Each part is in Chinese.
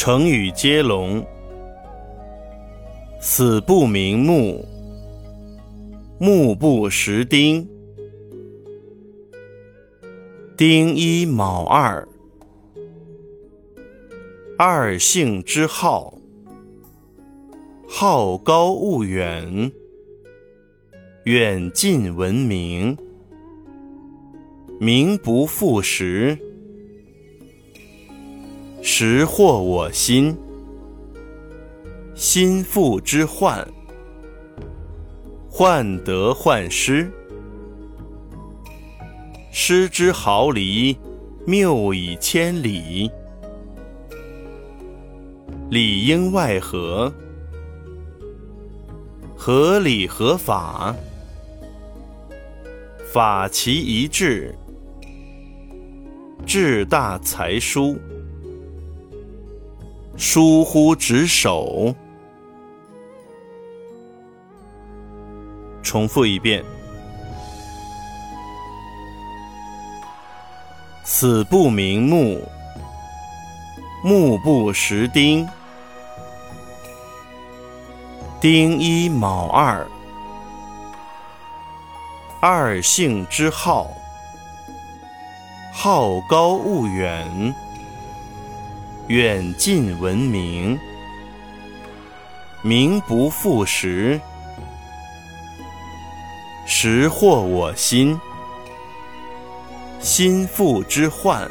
成语接龙：死不瞑目，目不识丁，丁一卯二，二姓之好，好高骛远，远近闻名，名不副实。识获我心，心腹之患，患得患失，失之毫厘，谬以千里，里应外合，合理合法，法其一致，志大才疏。疏忽职守。重复一遍：死不瞑目，目不识丁，丁一卯二，二姓之好，好高骛远。远近闻名，名不副实，识获我心，心腹之患，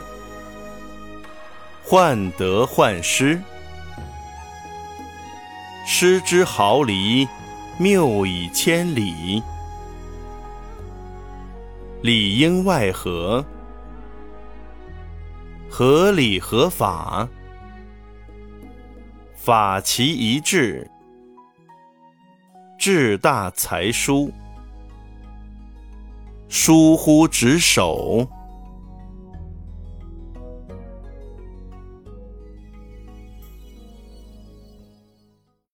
患得患失，失之毫厘，谬以千里，里应外合，合理合法。法其一致，志大才疏，疏忽职守。